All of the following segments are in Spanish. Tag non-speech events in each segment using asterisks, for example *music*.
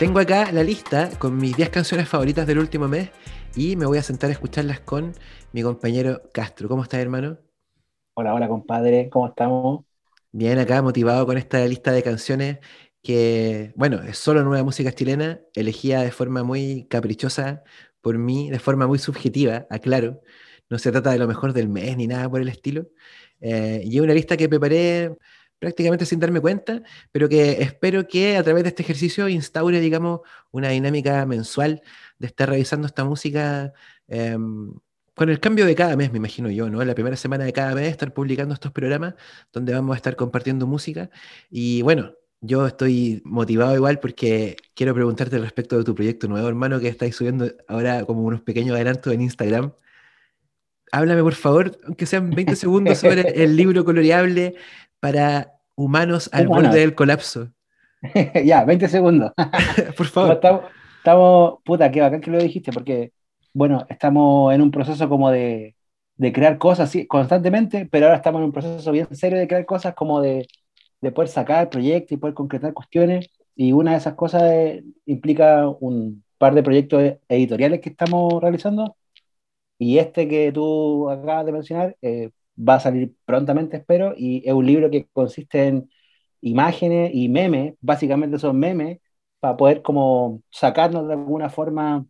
Tengo acá la lista con mis 10 canciones favoritas del último mes y me voy a sentar a escucharlas con mi compañero Castro. ¿Cómo estás, hermano? Hola, hola, compadre. ¿Cómo estamos? Bien, acá motivado con esta lista de canciones que, bueno, es solo nueva música chilena, elegida de forma muy caprichosa por mí, de forma muy subjetiva, aclaro. No se trata de lo mejor del mes ni nada por el estilo. Eh, y es una lista que preparé prácticamente sin darme cuenta, pero que espero que a través de este ejercicio instaure, digamos, una dinámica mensual de estar revisando esta música em, con el cambio de cada mes, me imagino yo, ¿no? La primera semana de cada mes estar publicando estos programas donde vamos a estar compartiendo música. Y bueno, yo estoy motivado igual porque quiero preguntarte respecto de tu proyecto nuevo, hermano, que estáis subiendo ahora como unos pequeños adelantos en Instagram. Háblame, por favor, aunque sean 20 segundos, sobre el *laughs* libro coloreable para humanos al borde del colapso. *laughs* ya, 20 segundos. *laughs* Por favor. Estamos, puta, qué bacán que lo dijiste, porque, bueno, estamos en un proceso como de, de crear cosas sí, constantemente, pero ahora estamos en un proceso bien serio de crear cosas como de, de poder sacar proyectos y poder concretar cuestiones. Y una de esas cosas implica un par de proyectos editoriales que estamos realizando. Y este que tú acabas de mencionar eh, va a salir prontamente, espero, y es un libro que consiste en imágenes y memes, básicamente son memes, para poder como sacarnos de alguna forma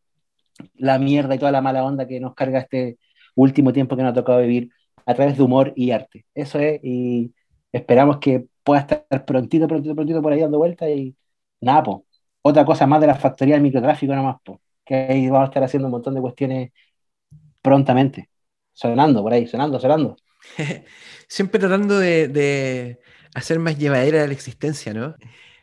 la mierda y toda la mala onda que nos carga este último tiempo que nos ha tocado vivir a través de humor y arte. Eso es, y esperamos que pueda estar prontito, prontito, prontito por ahí dando vueltas y nada, pues. Otra cosa más de la factoría del microtráfico nomás, pues. Que ahí vamos a estar haciendo un montón de cuestiones prontamente. Sonando por ahí, sonando, sonando. *laughs* Siempre tratando de, hacer más llevadera la existencia, ¿no?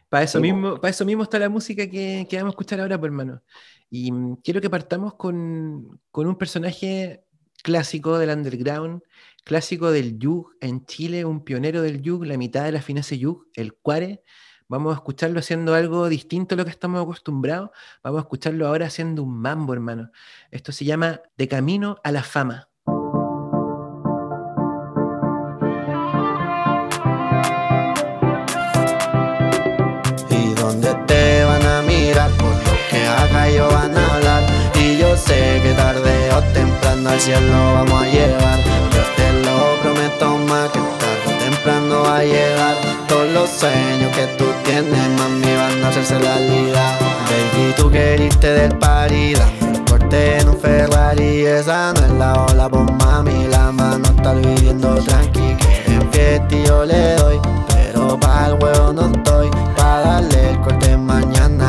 Para eso, mismo, para eso mismo está la música que, que vamos a escuchar ahora, pues, hermano. Y mm, quiero que partamos con, un personaje clásico del underground, clásico del yug en Chile, un pionero del yug, la mitad de la finesse yug, el Cuare. Vamos a escucharlo haciendo algo distinto a lo que estamos acostumbrados. Vamos a escucharlo ahora haciendo un mambo, hermano. Esto se llama De Camino a la Fama. Al cielo vamos a llegar. Yo te lo prometo más que tarde temprano va a llegar. Todos los sueños que tú tienes, mami, van a hacerse realidad. Baby, tú queriste del party Dando corte en un Ferrari. Esa no es la ola, pues mami La mano está viviendo tranqui. Quieren fiesta y yo le doy Pero para el huevo no estoy. Pa' darle el corte mañana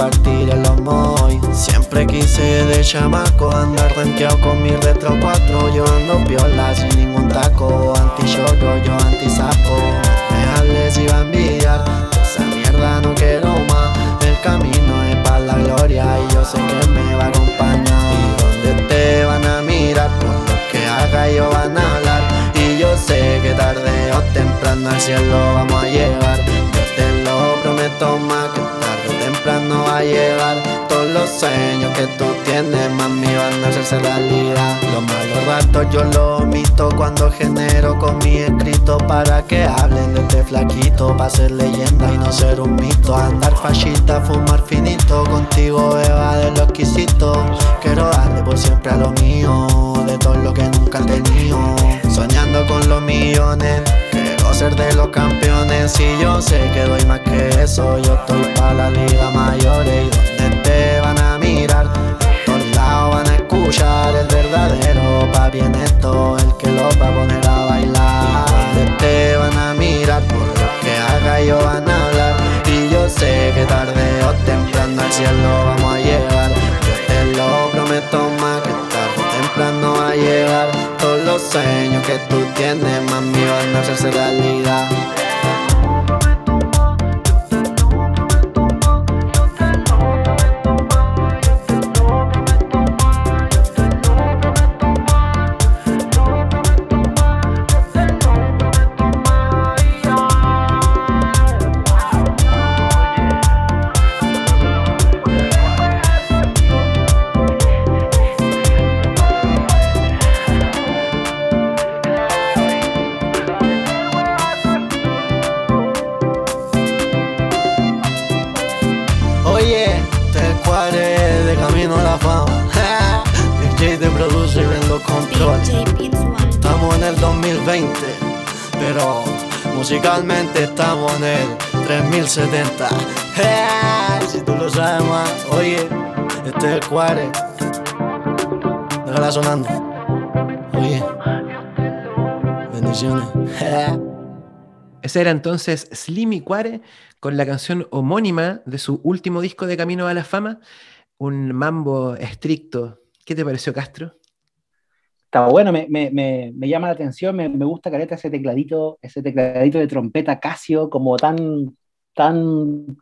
Partiré el hoy Siempre quise de chamaco Andar renteado con mi retro 4 Yo ando piola sin ningún taco Anti yo, yo anti sapo. Me si va a envidiar Esa mierda no quiero más. El camino es para la gloria Y yo sé que me va a acompañar. Y donde te van a mirar Por lo que haga yo van a hablar. Y yo sé que tarde o temprano al cielo vamos a llegar. Yo te lo prometo más que sueños que tú tienes, mami, van a hacerse realidad. Los malos ratos yo los omito cuando genero con mi escrito para que hablen de este flaquito, para ser leyenda y no ser un mito. Andar fascista, fumar finito, contigo Eva de lo exquisito. Quiero darle por siempre a lo mío, de todo lo que nunca he tenido. Soñando con los millones Quiero ser de los campeones y yo sé que doy más que eso. Yo estoy para la liga mayores verdadero papi en esto, el que los va a poner a bailar. Te van a mirar por lo que haga yo van a hablar y yo sé que tarde o temprano al cielo vamos a llegar. Yo te lo prometo más que tarde o temprano va a llegar los sueños que tú tienes, mami, van a hacerse realidad. 3070. si tú lo sabes más, oye, este es el cuare. Déjala sonando. Oye, bendiciones. Ese era entonces Slimmy Cuare con la canción homónima de su último disco de Camino a la Fama, un mambo estricto. ¿Qué te pareció, Castro? Está bueno, me, me, me, me llama la atención, me, gusta Careta ese tecladito, ese tecladito de trompeta Casio, como tan, tan,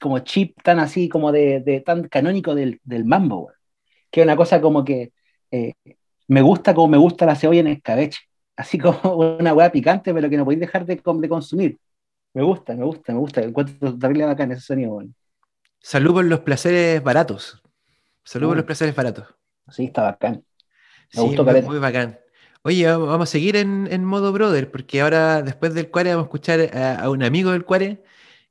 como chip, tan así, como de, de tan canónico del, del mambo, que es una cosa como que eh, me gusta como me gusta la cebolla en escabeche, así *laughs* como una hueá picante, pero que no podéis dejar de, de, consumir. Me gusta, me gusta, me gusta, encuentro terrible bacán ese sonido. Bueno. Salud por los placeres baratos. Salud por los placeres baratos. Sí, está bacán. Me gustó muy, bacán. Oye, vamos a seguir en, modo brother, porque ahora, después del Cuare, vamos a escuchar a, un amigo del Cuare,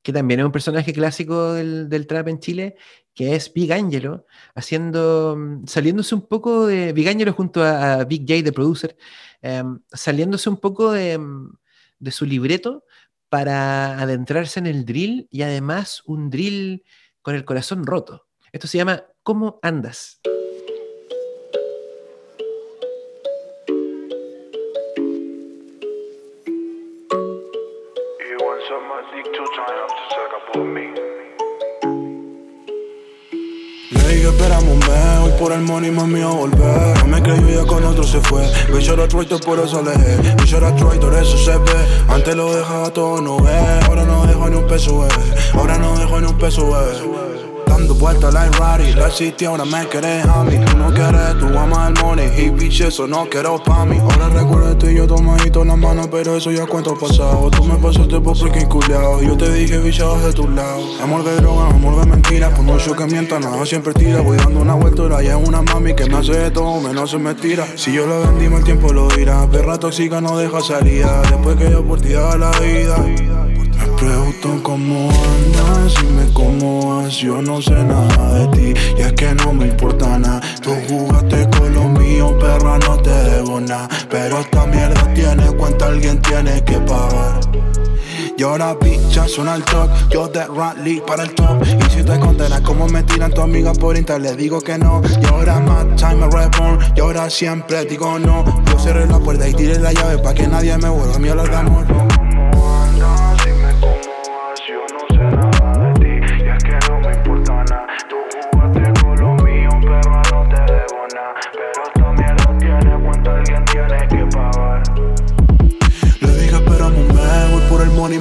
que también es un personaje clásico del, trap en Chile, que es Big Angelo, haciendo, mm, saliéndose un poco de, Big Angelo junto a, Big J, de producer, em, saliéndose un poco de, mm, de su libreto para adentrarse en el drill y además un drill con el corazón roto. Esto se llama ¿Cómo andas? Esperamos un mes Hoy por el money mami a volver No me creyó ya con otro se fue. Bitch era Troitor por eso alejé Bitch era Troitor eso se ve. Antes lo dejaba todo no ve Ahora no dejo ni un peso eh. Ahora no dejo ni un peso eh. Dando vueltas like Roddy. La city ahora me querés a mí Tú no quieres, Y bitch eso no quiero pa' mí. Ahora recuerdo tú y yo tomadito en la mano Pero eso ya cuento pasado. Tú me pasaste por freaking culiao. Yo te dije bitch de tu lado. Amor de droga, amor de mentira. Por mucho que mienta nada siempre tira. Voy dando una vuelta ya es una mami Que me hace de todo menos se me tira. Si yo lo vendí el tiempo lo dirá. Perra tóxica no deja salida. Después que yo por ti daba la vida pregunto cómo andas y me cómo vas, yo no sé nada de ti y es que no me importa nada. Tú jugaste con lo mío, perra, no te debo nada, pero esta mierda tiene cuenta alguien tiene que pagar. Y ahora picha suena el talk, yo de rally para el top Y si te condenas como me tiran tu amiga por internet, le digo que no Y ahora más time me reborn, y ahora siempre digo no Yo cerré la puerta y tiré la llave para que nadie me vuelva a mi hablar de amor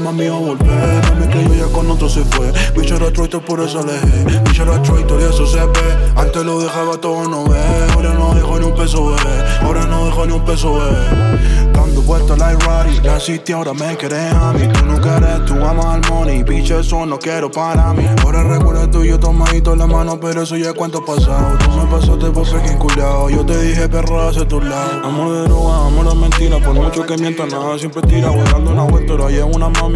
mami, a volver. Mami, que yo ya con otro se fue. Bicho era traitor, por eso alejé. Bicho era traitor y eso se ve. Antes lo dejaba todo no ve. Ahora no dejo ni un peso, ve. Ahora no dejo ni un peso, ve. Dando vueltas like Roddy. La city ahora me querés a mí. Tú no quieres, tú amas al money. Bicho, eso no quiero para mí. Ahora recuerda tú y yo tomadito la mano, pero eso ya es cuento pasado. Tú me pasaste por freaking culiao. Yo te dije, perro, hacia tu lado. Amor de droga, amor de mentira. Por mucho que mienta, nada siempre tira. Voy dando una vuelta, ahora ya una mami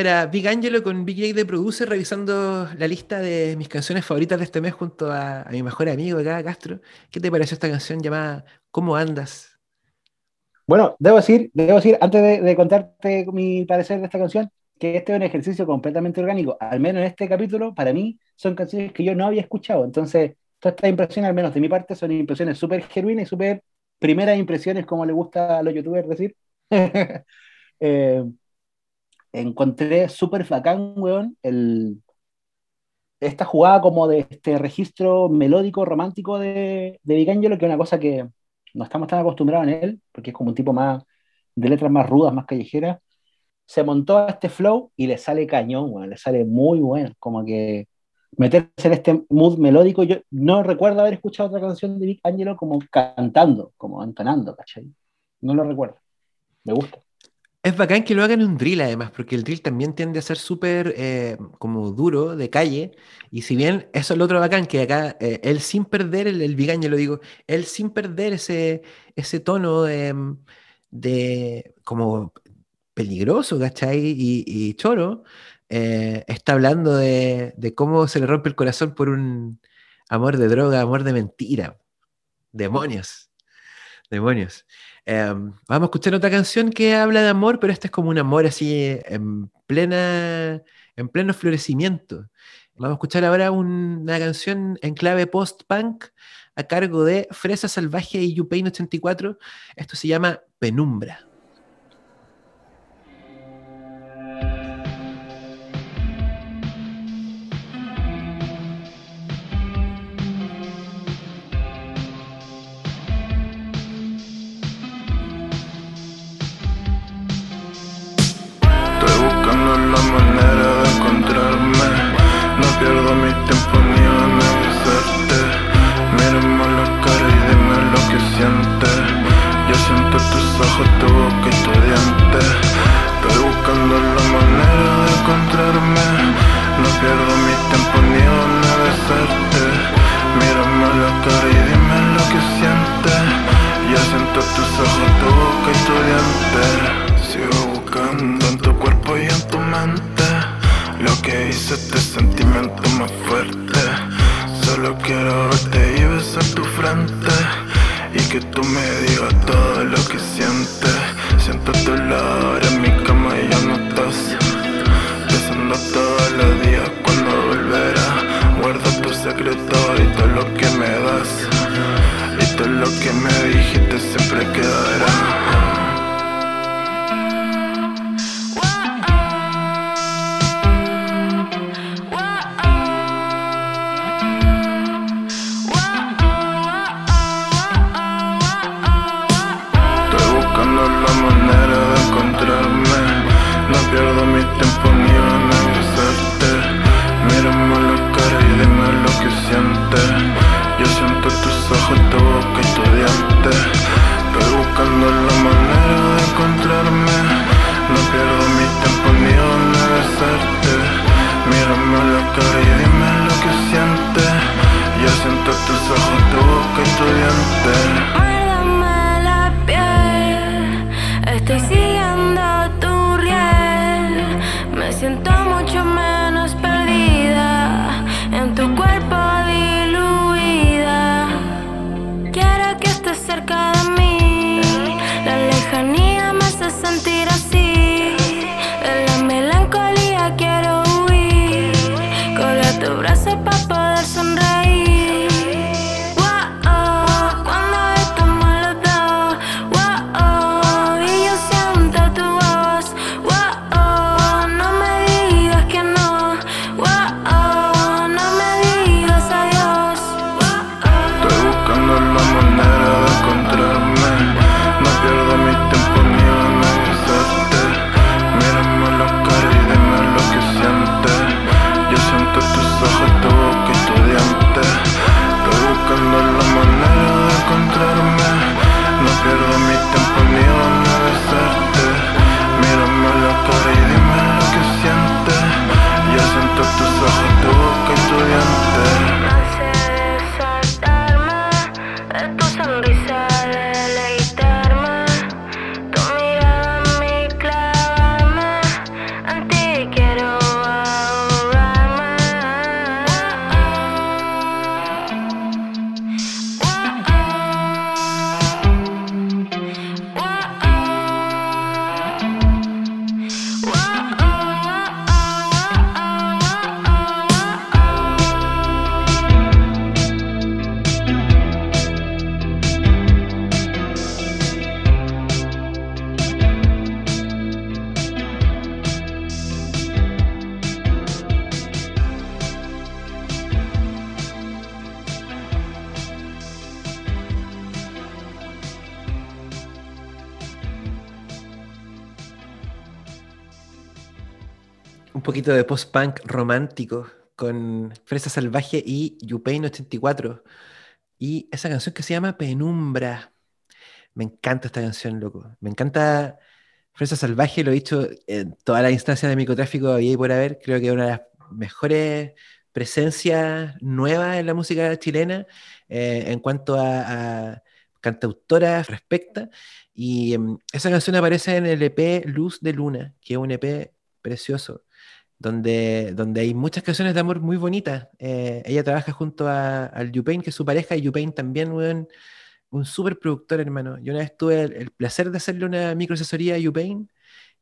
era Big Angelo con Big J de Producer revisando la lista de mis canciones favoritas de este mes junto a, mi mejor amigo acá, Castro. ¿Qué te pareció esta canción llamada ¿Cómo andas? Bueno, debo decir, debo decir antes de, contarte mi parecer de esta canción, que este es un ejercicio completamente orgánico. Al menos en este capítulo, para mí, son canciones que yo no había escuchado. Entonces, todas estas impresiones, al menos de mi parte, son impresiones súper genuinas y súper primeras impresiones, como le gusta a los youtubers decir. *laughs* eh, encontré súper bacán, weón, el, esta jugada como de este registro melódico, romántico de, de Vicangelo, que es una cosa que no estamos tan acostumbrados en él, porque es como un tipo más de letras más rudas, más callejeras. Se montó a este flow y le sale cañón, weón, le sale muy bueno, como que meterse en este mood melódico. Yo no recuerdo haber escuchado otra canción de Vic Angelo como cantando, como entonando, ¿cachai? No lo recuerdo. Me gusta. Es bacán que lo hagan en un drill además, porque el drill también tiende a ser súper eh, como duro, de calle, y si bien eso es lo otro bacán, que acá eh, él sin perder, el, Angel, lo digo, él sin perder ese, ese tono de, de como peligroso, ¿cachai? Y, y choro, eh, está hablando de, de cómo se le rompe el corazón por un amor de droga, amor de mentira. Demonios. Demonios. Em, vamos a escuchar otra canción que habla de amor, pero este es como un amor así en plena, en pleno florecimiento. Vamos a escuchar ahora una canción en clave post-punk a cargo de Fresa Salvaje y Yupain 84. Esto se llama Penumbra. Tu boca y tu diente. Estoy buscando la manera de encontrarme. No pierdo mi tiempo ni en avisarte. Mírame la cara y dime lo que sientes. Yo siento tus ojos, tu boca y tu diente. Sigo buscando en tu cuerpo y en tu mente Lo que hizo este sentimiento más fuerte Solo quiero verte que tú me digas todo lo que sientes. Siento tu olor en mi cama y ya no estás. Pensando todos los días cuando volverás Guarda tu secreto y todo lo que me das. Y todo lo que me dijiste siempre quedará buscando la manera de encontrarme. No pierdo mi tiempo ni en avisarte Mírame la cara y dime lo que sientes. Yo siento tus ojos, tu boca y tu Estoy buscando la manera de encontrarme. No pierdo mi tiempo ni en avisarte Mírame la cara y dime lo que sientes. Yo siento tus ojos, tu boca y tu de post-punk romántico con Fresa Salvaje y Yupain 84. Y esa canción que se llama Penumbra. Me encanta esta canción, loco. Me encanta Fresa Salvaje, lo he dicho en todas las instancias de microtráfico había y por haber. Creo que es una de las mejores presencias nuevas en la música chilena eh, en cuanto a, a cantautoras respecta. Y em, esa canción aparece en el EP Luz de Luna, que es un EP precioso, donde, donde hay muchas canciones de amor muy bonitas. Eh, ella trabaja junto a, al Yupain, que es su pareja, y Yupain también, weón, un súper productor, hermano. Yo una vez tuve el, placer de hacerle una microasesoría a Yupain,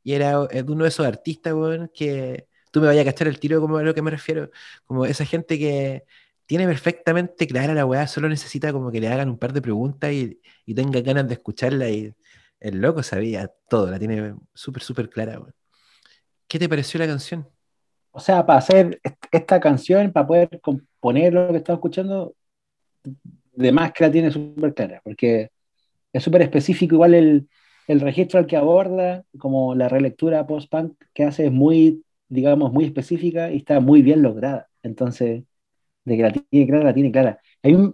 y era eh, uno de esos artistas, weón, que tú me vayas a cachar el tiro como a lo que me refiero, como esa gente que tiene perfectamente clara la weá, solo necesita como que le hagan un par de preguntas y, y tenga ganas de escucharla y el loco sabía todo, la tiene súper, súper clara, weón. ¿Qué te pareció la canción? O sea, para hacer est- esta canción, para poder componer lo que estamos escuchando, de más que la tiene súper clara, porque es súper específico, igual el, el registro al que aborda, como la relectura post-punk que hace es muy, digamos, muy específica y está muy bien lograda. Entonces, de que la tiene clara, la tiene clara.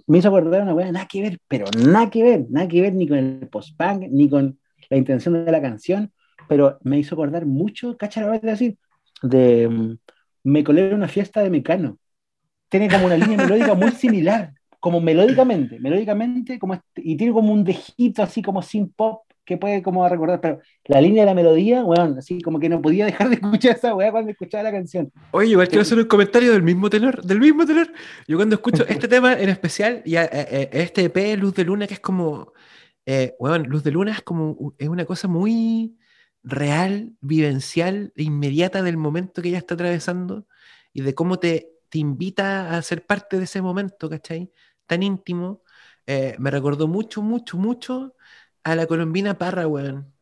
Me hizo acordar una weá, nada que ver, pero nada que ver, nada que ver ni con el post-punk, ni con la intención de la canción, pero me hizo acordar mucho, cacha la verdad decir, de mm, Me colé en una fiesta de Mecano. Tiene como una línea melódica muy similar, como melódicamente, melódicamente, como este- y tiene como un dejito así como sin pop que puede como recordar, pero la línea de la melodía, weón, así como que no podía dejar de escuchar esa weá cuando escuchaba la canción. Oye, igual quiero hacer un comentario del mismo tenor, del mismo tenor. Yo cuando escucho *laughs* este tema en especial, y a- a- a- este EP, Luz de Luna, que es como, eh, weón, Luz de Luna es como, es una cosa muy real, vivencial, e inmediata del momento que ella está atravesando y de cómo te, te invita a ser parte de ese momento, ¿cachai? Tan íntimo. Eh, me recordó mucho, mucho, mucho a la Colombina Parra, weón.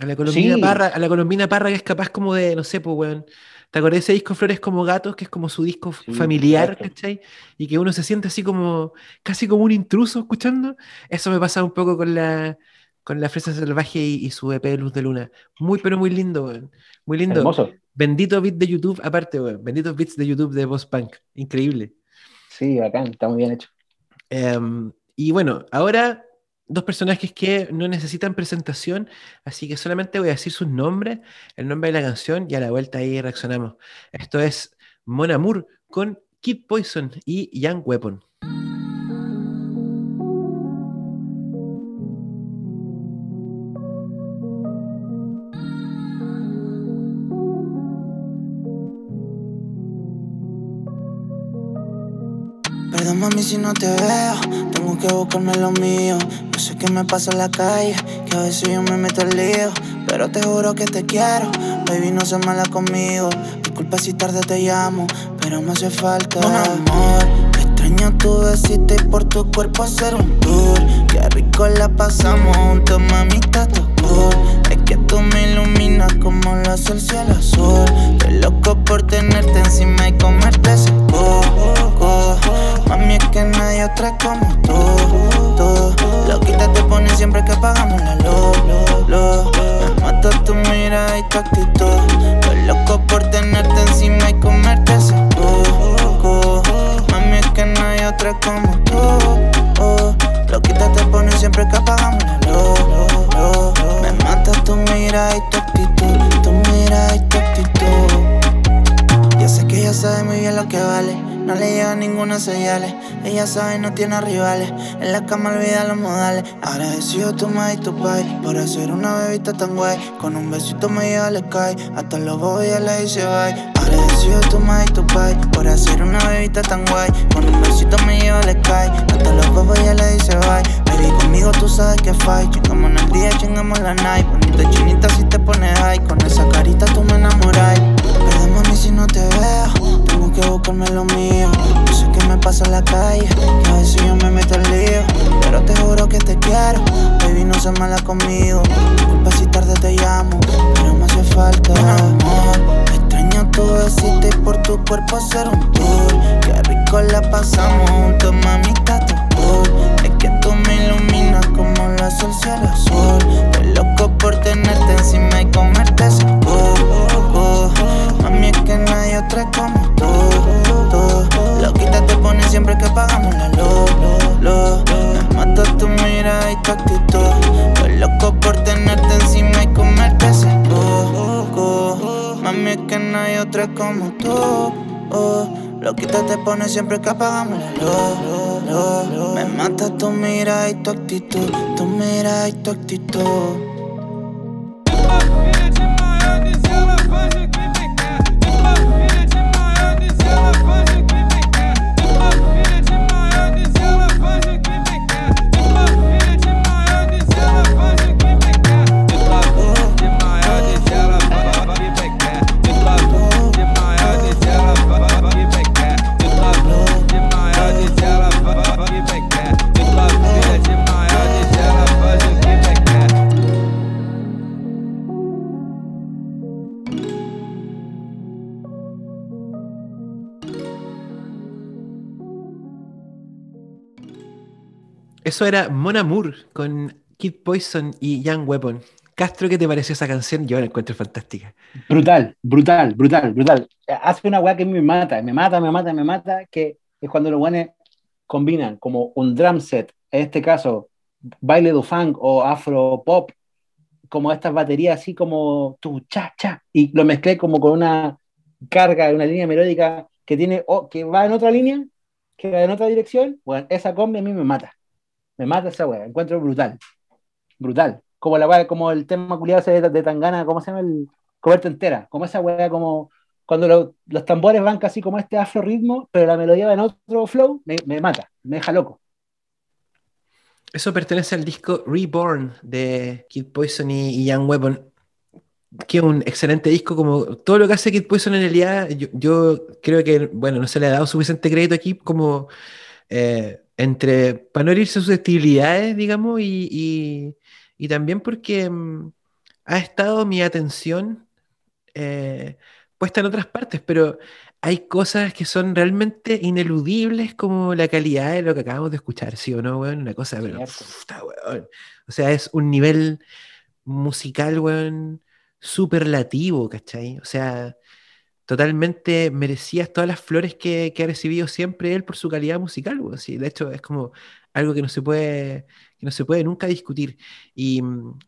A la Colombina Sí. Parra, a la Colombina Parra que es capaz como de, no sé, pues, weón. ¿Te acordás de ese disco Flores como Gatos, que es como su disco Sí, familiar, perfecto. ¿cachai? Y que uno se siente así como, casi como un intruso escuchando. Eso me pasa un poco con la, con la Fresa Salvaje y, y su EP Luz de Luna. Muy, pero muy lindo, weón. Muy lindo. Hermoso. Bendito beat de YouTube, aparte, weón. Benditos beats de YouTube de Post Punk. Increíble. Sí, bacán, está muy bien hecho. Em, y bueno, ahora dos personajes que no necesitan presentación, así que solamente voy a decir sus nombres, el nombre de la canción y a la vuelta ahí reaccionamos. Esto es Mon Amour con Kid Poison y Young Weapon. Mami si no te veo, tengo que buscarme lo mío. Yo sé que me pasa en la calle, que a veces yo me meto al lío. Pero te juro que te quiero, baby no seas mala conmigo. Disculpa si tarde te llamo, pero me hace falta. Un amor, extraño tu besito y por tu cuerpo hacer un tour. Qué rico la pasamos juntos, mamita, tu cool. Es que tú me iluminas como lo hace el cielo azul. Estoy loco por tenerte encima y comerte ese coco. Mami, es que hay otra como tú, tú. Loquita te pone siempre que apagamos la luz, luz. Me mata tu mirada y tu actitud. Estoy loco por tenerte encima y comerte ese coco. Mami, es que hay otra como tú. Loquita te pone siempre que apagamos la luz. Me mata tu mirada y tu actitud, tu mirada y tu actitud. Yo sé que ella sabe muy bien lo que vale. No le llega ninguna señales. Ella sabe, no tiene rivales. En la cama olvida los modales. Agradecido tu madre y tu pai por hacer una bebita tan guay. Con un besito me lleva le cae. Hasta los bobos ya le dice bye. Agradecido tu madre y tu pai por hacer una bebita tan guay. Con un besito me lleva le cae. Hasta los bobos ya le dice bye. Baby, conmigo tú sabes que fight. Chingamos en el día, chingamos la night. Bonita chinita si te pones high. Con esa carita tú me enamoras. Perdón, mami, si no te veo. Buscarme lo. Yo sé que me pasa en la calle. Que a veces yo me meto al lío. Pero te juro que te quiero. Baby, no seas mala conmigo. Disculpa si tarde te llamo. Pero me hace falta. Amor. Extraño tu besito y por tu cuerpo hacer un tour. Qué rico la pasamos juntos, mamita, tu. Es que tú me iluminas como lo hace el cielo azul. Estoy loco por tenerte encima y comerte ese coco. Mami, es que hay otra como siempre que pagamos la luz, luz, Me mata tu mirada y tu actitud. Estoy loco por tenerte encima y comerte ese coco. Mami, es que no hay otra como tú. Oh. Loquita te pone siempre que apagamos la luz. Me mata tu mirada y tu actitud. Tu mirada y tu actitud. Eso era Mon Amour con Kid Poison y Young Weapon. Castro, ¿qué te pareció esa canción? Yo la encuentro fantástica. Brutal, brutal, brutal, brutal. Hace una weá que me mata, me mata, me mata, me mata, que es cuando los guanes combinan como un drum set, en este caso, baile do funk o afro pop, como estas baterías así como tu cha cha, y lo mezclé como con una carga, una línea melódica que tiene, que va en otra línea, que va en otra dirección, bueno, esa combi a mí me mata. Me mata esa weá, encuentro brutal. Brutal. Como la weá, como el tema culiado de, de Tangana, ¿cómo se llama? El coberto entera. Como esa weá, como cuando los tambores van casi como este afro ritmo, pero la melodía va en otro flow, me, mata, me deja loco. Eso pertenece al disco Reborn de Kid Poison y, Young Weapon, que es un excelente disco, como todo lo que hace Kid Poison en realidad, yo, yo creo que, bueno, no se le ha dado suficiente crédito aquí como eh, entre, para no herirse susceptibilidades, digamos, y, y, también porque mm, ha estado mi atención eh, puesta en otras partes, pero hay cosas que son realmente ineludibles como la calidad de lo que acabamos de escuchar, ¿sí o no, weón? Una cosa, pero, O sea, es un nivel musical, weón, superlativo, ¿cachai? O sea, totalmente merecías todas las flores que, ha recibido siempre él por su calidad musical. de hecho, es como algo que no se puede, que no se puede nunca discutir. Y,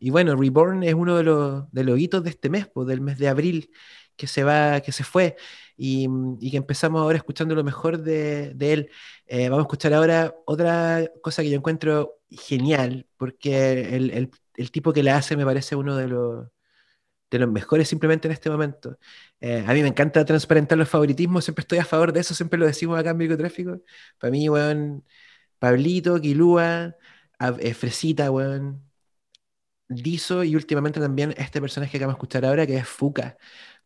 bueno, Reborn es uno de los, de hitos de este mes, del mes de abril que se va, que se fue. Y, que empezamos ahora escuchando lo mejor de, él. Eh, vamos a escuchar ahora otra cosa que yo encuentro genial, porque el, el tipo que la hace me parece uno de los, de los mejores simplemente en este momento. Eh, a mí me encanta transparentar los favoritismos, siempre estoy a favor de eso, siempre lo decimos acá en Microtráfico. Para mí, weón, Pablito, Quilúa, eh, Fresita, weón, Dizo y últimamente también este personaje que vamos a escuchar ahora que es Fuka,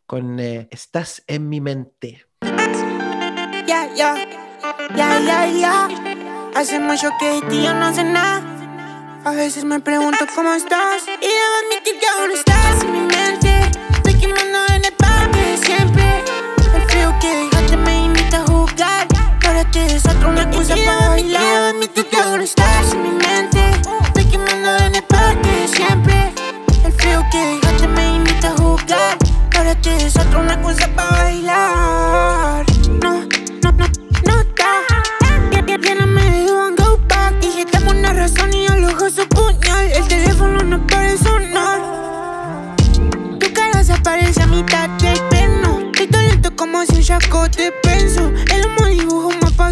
con eh, Estás en mi mente. Ya, ya, ya, ya, ya. Hace mucho que tío no sé nada. A veces me pregunto cómo estás y debo admitir que aún estás en mi mente. Ahora te desatro una excusa para bailar. Admitir que aún estás en mi mente. Estoy quemando en el parque siempre. El frío que dejaste me invita a jugar. Ahora te desatro una excusa para bailar. No, no, no, no está. Lléname de one go back. Dije, tengo una razón y su puñal. El teléfono no puede sonar. Tu cara se aparece a mitad del pleno. Estoy lento como si un chaco te penso. El humo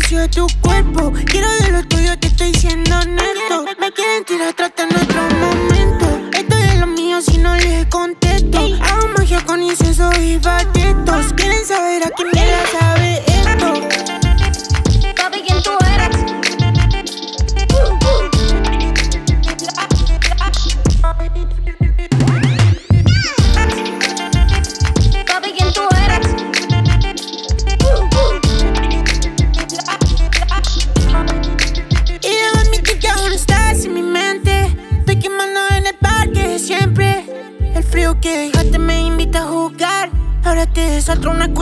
tu cuerpo. Quiero de lo tuyo, te estoy siendo honesto. Me quieren tirar, en otro momento. Estoy de lo mío si no les contesto. Hago magia con incienso y batetos. Quieren saber a quién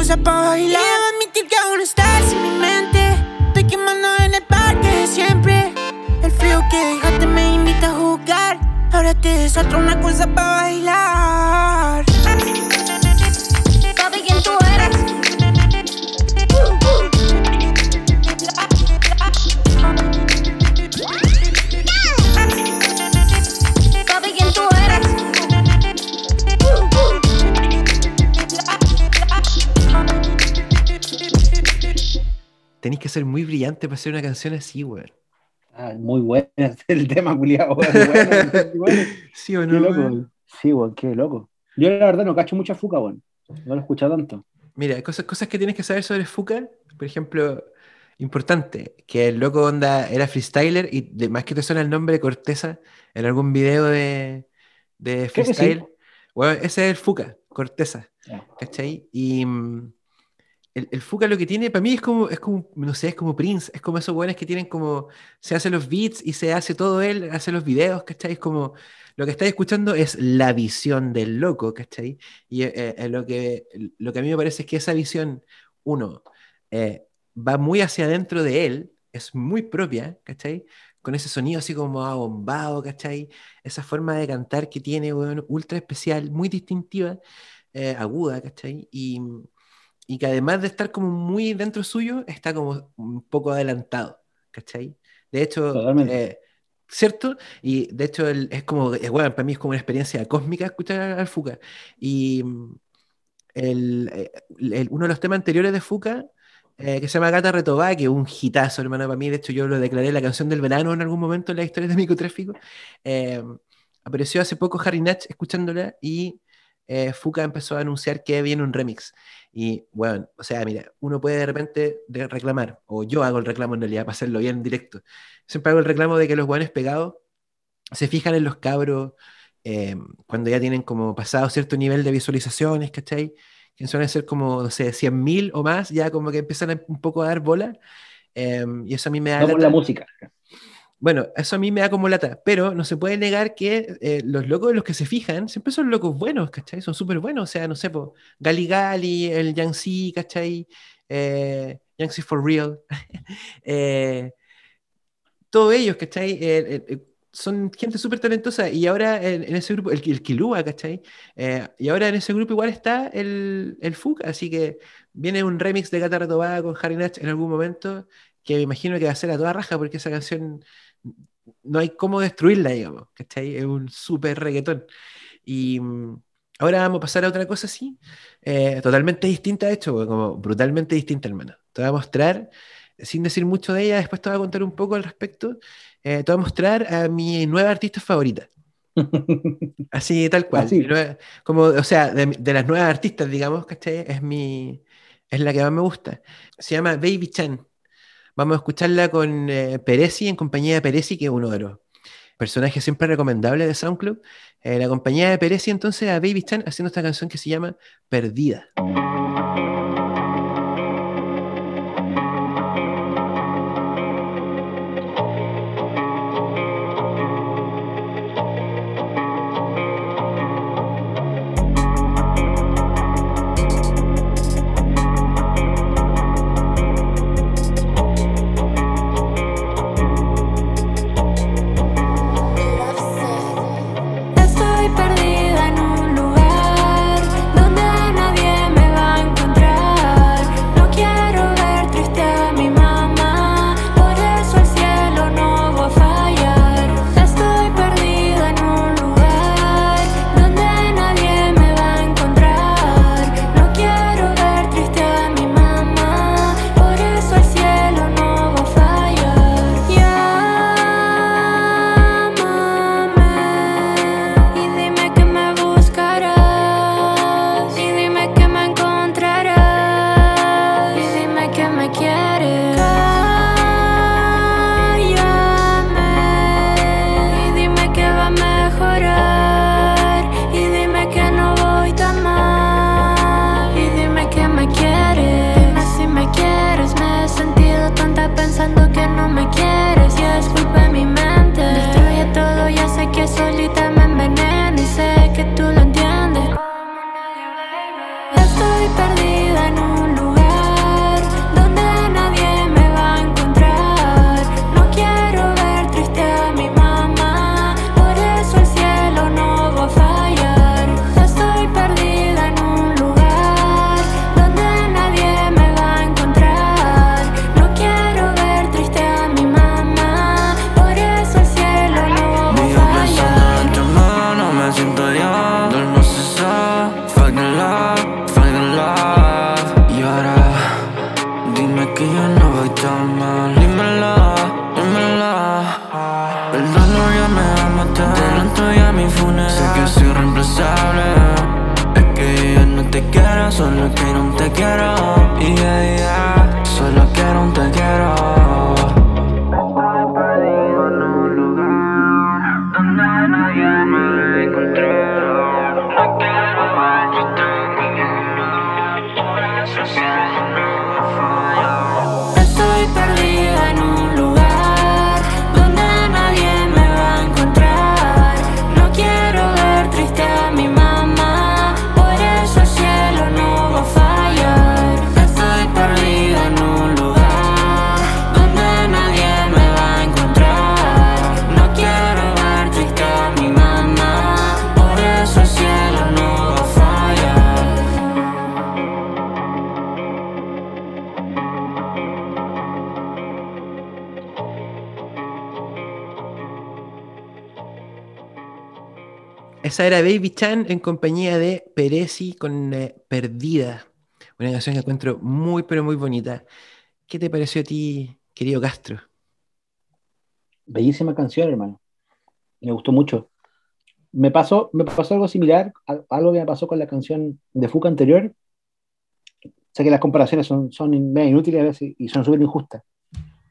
excusa para bailar. Debo admitir que aún estás en mi mente. Estoy quemando en el parque siempre. El frío que dejaste me invita a jugar. Ahora te desatro una excusa para bailar. Ser muy brillante para hacer una canción así, weón. Ah, muy bueno *laughs* el tema, culiado. *laughs* Sí o Qué no, loco. weón? Sí, weón, qué loco. Yo la verdad no cacho mucha fuca, weón. No lo he escuchado tanto. Mira, cosas, cosas que tienes que saber sobre Fuka, por ejemplo, importante, que el loco onda era freestyler y de más que te suena el nombre de Corteza en algún video de, de que sí. freestyle, bueno, ese es el Fuka, Corteza, Ya. ¿cachai? Y mm, el, el Fuka lo que tiene, para mí es como, es como, no sé, es como Prince, es como esos buenos que tienen como, se hace los beats y se hace todo él, hace los videos, ¿cachai? Es como, lo que estáis escuchando es la visión del loco, ¿cachai? Y eh, eh, lo, que, lo que a mí me parece es que esa visión, uno, eh, va muy hacia adentro de él, es muy propia, ¿cachai? Con ese sonido así como abombado, ¿cachai? Esa forma de cantar que tiene, weón, ultra especial, muy distintiva, eh, aguda, ¿cachai? Y, y que además de estar como muy dentro suyo, está como un poco adelantado, ¿cachai? De hecho, eh, ¿cierto? Y de hecho el- es como, eh, bueno, para mí es como una experiencia cósmica escuchar al, Fuka. Y mm, el, eh, el- uno de los temas anteriores de Fuka, eh, que se llama Gata Retobá, que es un hitazo, hermano, para mí. De hecho, yo lo declaré la canción del verano en algún momento en la historia de microtráfico. *laughs* Eh, apareció hace poco Harry Natch escuchándola y eh, Fuka empezó a anunciar que viene un remix. Y bueno, o sea, mira, uno puede de repente reclamar, o yo hago el reclamo en realidad *laughs* para hacerlo bien en directo. Siempre hago el reclamo de que los guanes pegados se fijan en los cabros eh, cuando ya tienen como pasado cierto nivel de visualizaciones, ¿cachai? Que suelen ser como, no sé, 100.000 o más, ya como que empiezan a- un poco a dar bola. eh, y eso a mí me da No por la música. Bueno, eso a mí me da como lata, pero no se puede negar que eh, los locos en los que se fijan siempre son locos buenos, ¿cachai? Son súper buenos, o sea, no sé, po, Gali Gali, el Yancy, ¿cachai? Eh, Yancy for real. *laughs* Eh, todos ellos, ¿cachai? Eh, eh, eh, son gente súper talentosa y ahora en, ese grupo, el, Kilua, ¿cachai? Y ahora en ese grupo igual está el, el así que viene un remix de Gata Retobada con Harry Natch en algún momento que me imagino que va a ser a toda raja porque esa canción no hay cómo destruirla, digamos, ¿cachai? Es un súper reggaetón. Y mm, ahora vamos a pasar a otra cosa así, eh, totalmente distinta, de hecho, porque como brutalmente distinta, hermano. Te voy a mostrar, sin decir mucho de ella, después te voy a contar un poco al respecto, eh, te voy a mostrar a mi nueva artista favorita. *laughs* Así, tal cual. Así. Nueva- como, o sea, de, de las nuevas artistas, digamos, ¿cachai? Es mi, es la que más me gusta. Se llama Baby Chan. Vamos a escucharla con eh, Perezi, en compañía de Perezi, que es uno de los personajes siempre recomendables de SoundCloud. Eh, la compañía de Perezi, entonces, a Baby Chan haciendo esta canción que se llama Perdida. Esa era Baby Chan en compañía de Perezi con eh, Perdida. Una canción que encuentro muy, pero muy bonita. ¿Qué te pareció a ti, querido Castro? Bellísima canción, hermano. Me gustó mucho. Me pasó, me pasó algo similar, a- algo que me pasó con la canción de Fuca anterior. Sé que las comparaciones son, son inútiles a veces y son súper injustas.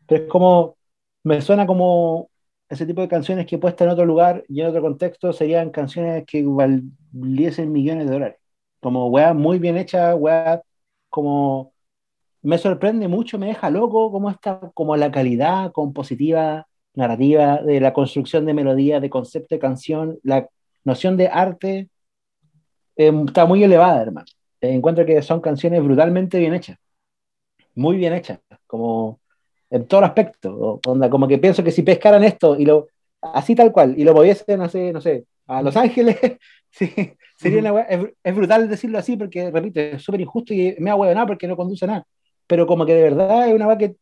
Pero es como, me suena como ese tipo de canciones que puestas en otro lugar y en otro contexto serían canciones que valiesen millones de dólares. Como weá muy bien hecha, weá como me sorprende mucho, me deja loco como está, como la calidad compositiva, narrativa, de la construcción de melodía, de concepto de canción, la noción de arte eh, está muy elevada, hermano. Encuentro que son canciones brutalmente bien hechas, muy bien hechas, como en todo aspecto. onda, como que pienso que si pescaran esto y lo así tal cual y lo moviesen, no sé, no sé, a Los Ángeles, *laughs* sí, sería una es, es brutal decirlo así porque, repito, es súper injusto y me ha nada porque no conduce a nada. Pero como que de verdad es una wea que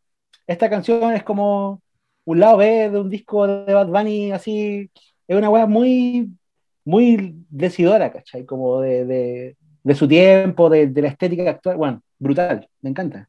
esta canción es como un lado B de un disco de Bad Bunny así, es una wea muy, muy decidora, ¿cachai? Como de, de, de su tiempo, de, de la estética actual, bueno, brutal, me encanta.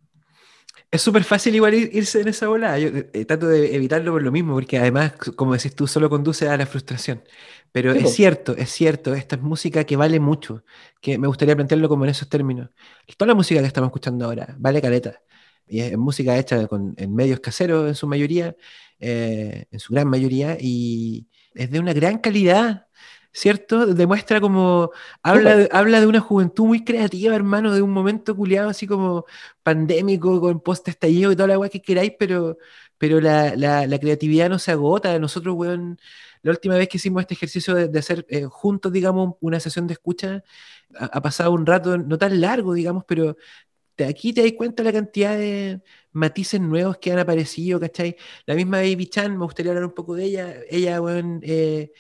Es súper fácil igual ir- irse en esa bola. Yo eh, trato de evitarlo por lo mismo, porque además, como decís tú, solo conduce a la frustración. Pero es cierto, es cierto, esta es música que vale mucho, que me gustaría plantearlo como en esos términos. Toda la música que estamos escuchando ahora vale caleta. Y es música hecha con, en medios caseros en su mayoría, eh, en su gran mayoría, y es de una gran calidad, ¿cierto? Demuestra como, habla de, habla de una juventud muy creativa, hermano, de un momento culiado así como pandémico, con post-estallido y toda la weá que queráis, pero, pero la, la- la creatividad no se agota. Nosotros, weón, la última vez que hicimos este ejercicio de, de hacer eh, juntos, digamos, una sesión de escucha, ha, ha pasado un rato no tan largo, digamos, pero aquí te das cuenta la cantidad de matices nuevos que han aparecido, ¿cachai? La misma Baby Chan, me gustaría hablar un poco de ella. Ella, weón, eh,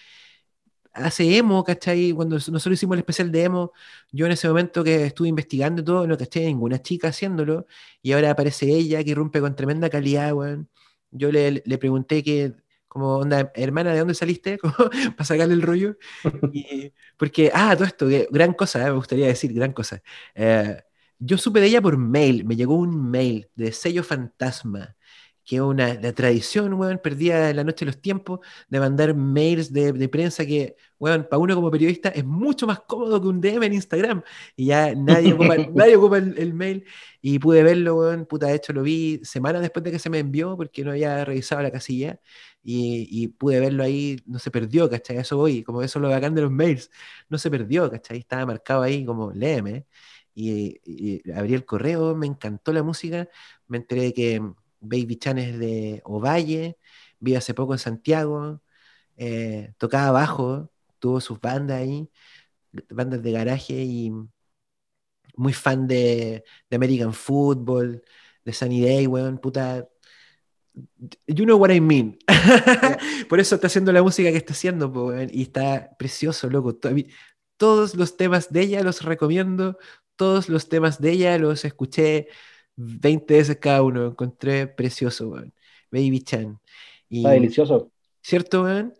hace emo, ¿cachai? Cuando nosotros hicimos el especial de emo, yo en ese momento que estuve investigando todo, no caché ninguna chica haciéndolo, y ahora aparece ella que irrumpe con tremenda calidad, weón. Yo le, le pregunté que, como, onda, hermana, ¿de dónde saliste? *laughs* Para sacarle el rollo. Y- porque, ah, todo esto, que, gran cosa, eh, me gustaría decir, gran cosa. Eh, yo supe de ella por mail, me llegó un mail de sello fantasma, que es una la tradición, weón, perdida en la noche de los tiempos, de mandar mails de, de prensa que, weón, para uno como periodista es mucho más cómodo que un DM en Instagram. Y ya nadie ocupa, *laughs* nadie ocupa el, el mail. Y pude verlo, weón, puta, de hecho lo vi semanas después de que se me envió, porque no había revisado la casilla. Y, y pude verlo ahí, no se perdió, ¿cachai? Eso voy, como eso es lo bacán de los mails. No se perdió, ¿cachai? Estaba marcado ahí como, léeme. Y, y abrí el correo, me encantó la música. Me enteré de que Baby Chan es de Ovalle, vive hace poco en Santiago, eh, tocaba bajo, tuvo sus bandas ahí, bandas de garaje y muy fan de, American Football, de Sunny Day, weón, puta. You know what I mean. *laughs* Por eso está haciendo la música que está haciendo, weón, y está precioso, loco. Todos los temas de ella los recomiendo, todos los temas de ella los escuché 20 veces cada uno, encontré precioso, weón. Baby Chan. Y, Está delicioso. ¿Cierto, weón?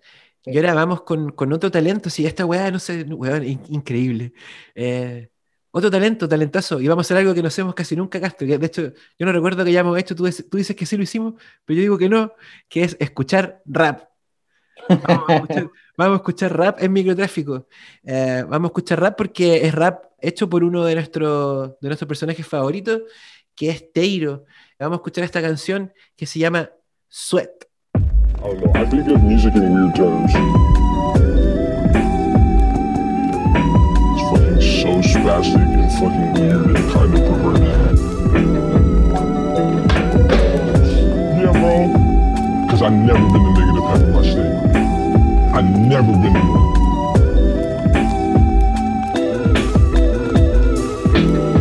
Sí. Y ahora vamos con, con otro talento. Si esta weá, no sé, weón, in- increíble. Eh, otro talento, talentazo. Y vamos a hacer algo que no hacemos casi nunca, Castro. De hecho, yo no recuerdo que ya hemos hecho. Tú, tú dices que sí lo hicimos, pero yo digo que no, que es escuchar rap. Vamos a escuchar, *laughs* vamos a escuchar rap en microtráfico. Eh, vamos a escuchar rap porque es rap hecho por uno de, nuestros de nuestros personajes favoritos, que es Teiro. Vamos a escuchar esta canción que se llama Sweat. Don't know. I think of music in weird terms. It's fucking so spastic and fucking weird and kind of perverted. Yeah, bro. Because I've never been the nigga to pep my state. I've never been the